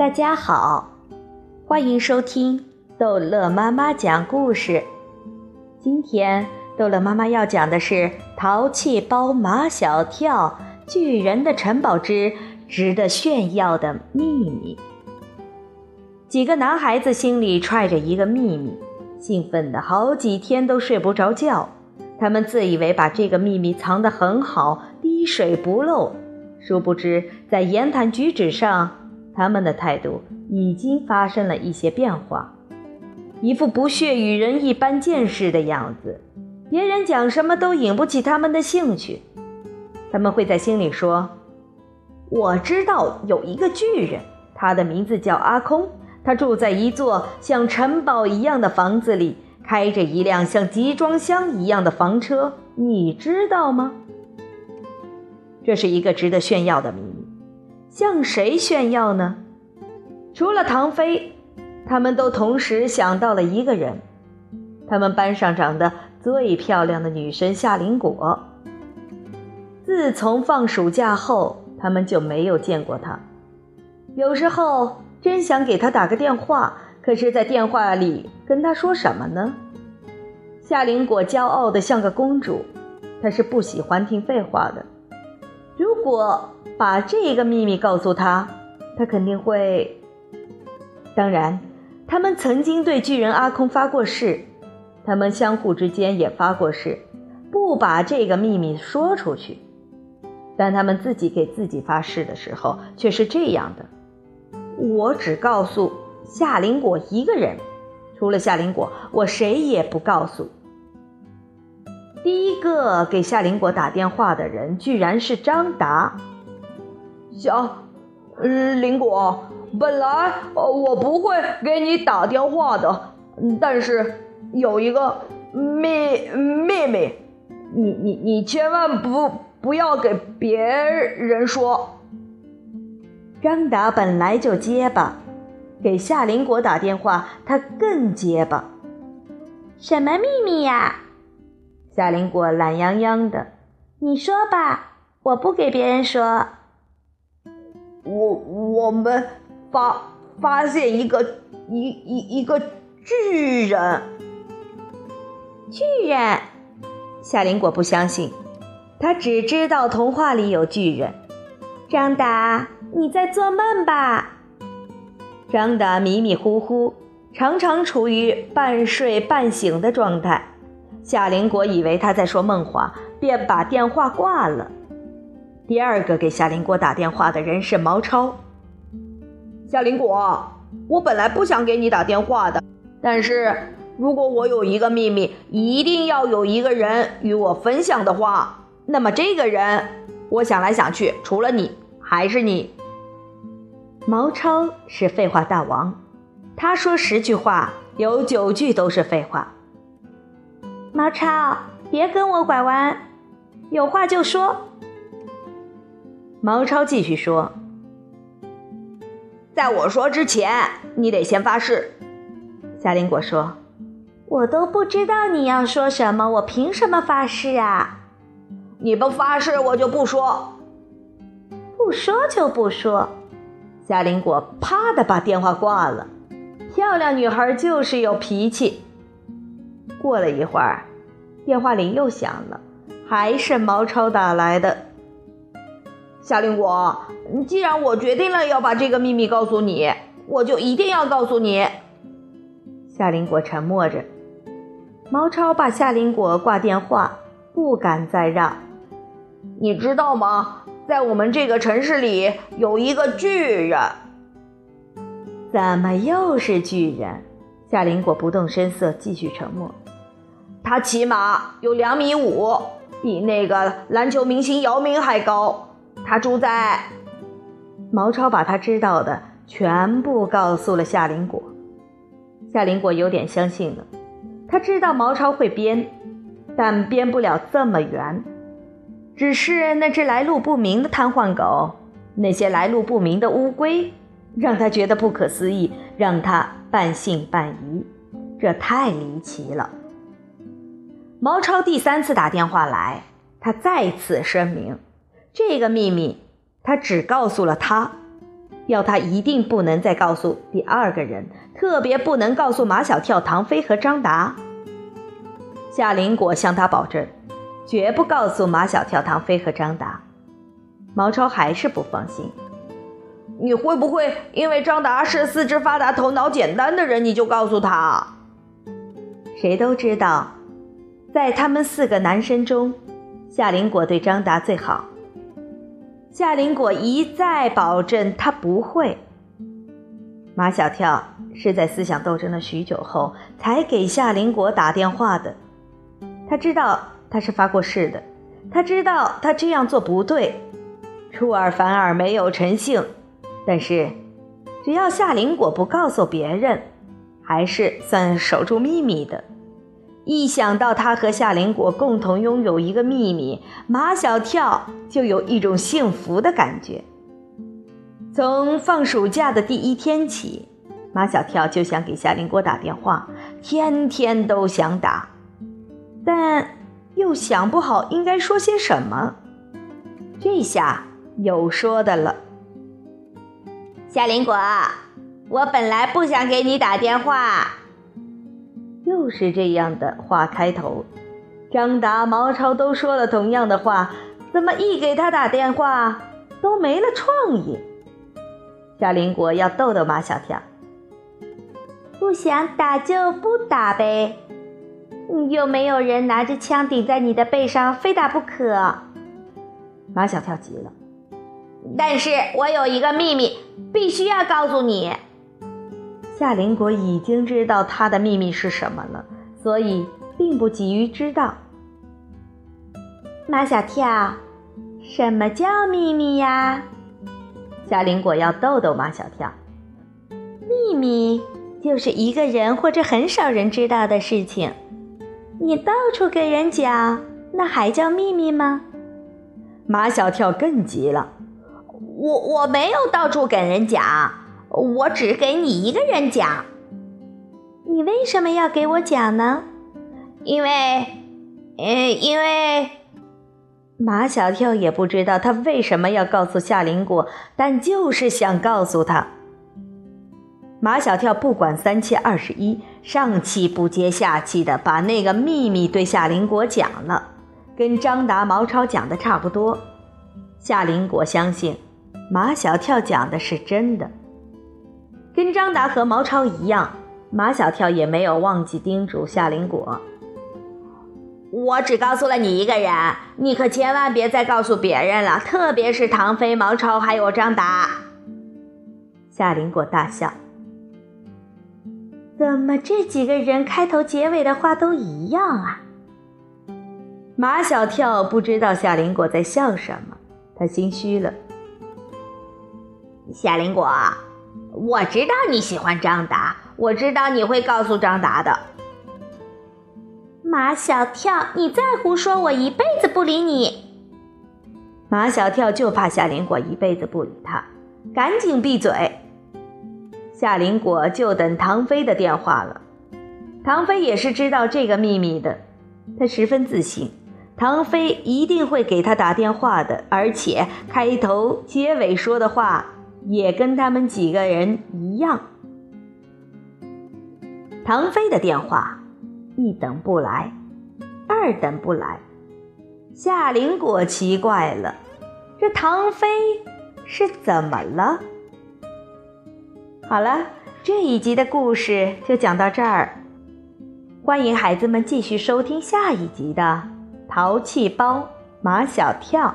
大家好，欢迎收听逗乐妈妈讲故事。今天逗乐妈妈要讲的是《淘气包马小跳：巨人的城堡之值得炫耀的秘密》。几个男孩子心里揣着一个秘密，兴奋的好几天都睡不着觉。他们自以为把这个秘密藏得很好，滴水不漏，殊不知在言谈举止上。他们的态度已经发生了一些变化，一副不屑与人一般见识的样子。别人讲什么都引不起他们的兴趣。他们会在心里说：“我知道有一个巨人，他的名字叫阿空，他住在一座像城堡一样的房子里，开着一辆像集装箱一样的房车。你知道吗？”这是一个值得炫耀的秘密。向谁炫耀呢？除了唐飞，他们都同时想到了一个人，他们班上长得最漂亮的女生夏林果。自从放暑假后，他们就没有见过她。有时候真想给她打个电话，可是，在电话里跟她说什么呢？夏林果骄傲的像个公主，她是不喜欢听废话的。如果把这个秘密告诉他，他肯定会。当然，他们曾经对巨人阿空发过誓，他们相互之间也发过誓，不把这个秘密说出去。但他们自己给自己发誓的时候，却是这样的：我只告诉夏林果一个人，除了夏林果，我谁也不告诉。第一个给夏林果打电话的人，居然是张达。小林果，本来我不会给你打电话的，但是有一个秘秘密，你你你千万不不要给别人说。张达本来就结巴，给夏林果打电话，他更结巴。什么秘密呀？夏林果懒洋洋的，你说吧，我不给别人说。我我们发发现一个一一一个巨人。巨人，夏林果不相信，他只知道童话里有巨人。张达，你在做梦吧？张达迷迷糊糊，常常处于半睡半醒的状态。夏林果以为他在说梦话，便把电话挂了。第二个给夏林果打电话的人是毛超。夏林果，我本来不想给你打电话的，但是如果我有一个秘密，一定要有一个人与我分享的话，那么这个人，我想来想去，除了你，还是你。毛超是废话大王，他说十句话，有九句都是废话。毛超，别跟我拐弯，有话就说。毛超继续说：“在我说之前，你得先发誓。”夏林果说：“我都不知道你要说什么，我凭什么发誓啊？你不发誓，我就不说。不说就不说。”夏林果啪的把电话挂了。漂亮女孩就是有脾气。过了一会儿，电话铃又响了，还是毛超打来的。夏林果，既然我决定了要把这个秘密告诉你，我就一定要告诉你。夏林果沉默着，毛超把夏林果挂电话，不敢再让。你知道吗？在我们这个城市里有一个巨人。怎么又是巨人？夏林果不动声色，继续沉默。他起码有两米五，比那个篮球明星姚明还高。他住在……毛超把他知道的全部告诉了夏林果。夏林果有点相信了，他知道毛超会编，但编不了这么圆。只是那只来路不明的瘫痪狗，那些来路不明的乌龟，让他觉得不可思议，让他半信半疑。这太离奇了。毛超第三次打电话来，他再次声明，这个秘密他只告诉了他，要他一定不能再告诉第二个人，特别不能告诉马小跳、唐飞和张达。夏林果向他保证，绝不告诉马小跳、唐飞和张达。毛超还是不放心。你会不会因为张达是四肢发达、头脑简单的人，你就告诉他？谁都知道，在他们四个男生中，夏林果对张达最好。夏林果一再保证他不会。马小跳是在思想斗争了许久后才给夏林果打电话的。他知道他是发过誓的，他知道他这样做不对，出尔反尔，没有诚信。但是，只要夏林果不告诉别人，还是算守住秘密的。一想到他和夏林果共同拥有一个秘密，马小跳就有一种幸福的感觉。从放暑假的第一天起，马小跳就想给夏林果打电话，天天都想打，但又想不好应该说些什么。这下有说的了。夏林果，我本来不想给你打电话。又是这样的话开头，张达、毛超都说了同样的话，怎么一给他打电话都没了创意？夏林国要逗逗马小跳，不想打就不打呗，又没有人拿着枪顶在你的背上，非打不可。马小跳急了。但是我有一个秘密，必须要告诉你。夏林果已经知道他的秘密是什么了，所以并不急于知道。马小跳，什么叫秘密呀？夏林果要逗逗马小跳。秘密就是一个人或者很少人知道的事情，你到处给人讲，那还叫秘密吗？马小跳更急了。我我没有到处给人讲，我只给你一个人讲。你为什么要给我讲呢？因为，呃，因为马小跳也不知道他为什么要告诉夏林果，但就是想告诉他。马小跳不管三七二十一，上气不接下气的把那个秘密对夏林果讲了，跟张达、毛超讲的差不多。夏林果相信。马小跳讲的是真的，跟张达和毛超一样，马小跳也没有忘记叮嘱夏林果：“我只告诉了你一个人，你可千万别再告诉别人了，特别是唐飞、毛超还有张达。”夏林果大笑：“怎么这几个人开头结尾的话都一样啊？”马小跳不知道夏林果在笑什么，他心虚了。夏林果，我知道你喜欢张达，我知道你会告诉张达的。马小跳，你再胡说，我一辈子不理你。马小跳就怕夏林果一辈子不理他，赶紧闭嘴。夏林果就等唐飞的电话了。唐飞也是知道这个秘密的，他十分自信，唐飞一定会给他打电话的，而且开头结尾说的话。也跟他们几个人一样。唐飞的电话一等不来，二等不来。夏林果奇怪了，这唐飞是怎么了？好了，这一集的故事就讲到这儿，欢迎孩子们继续收听下一集的《淘气包马小跳》。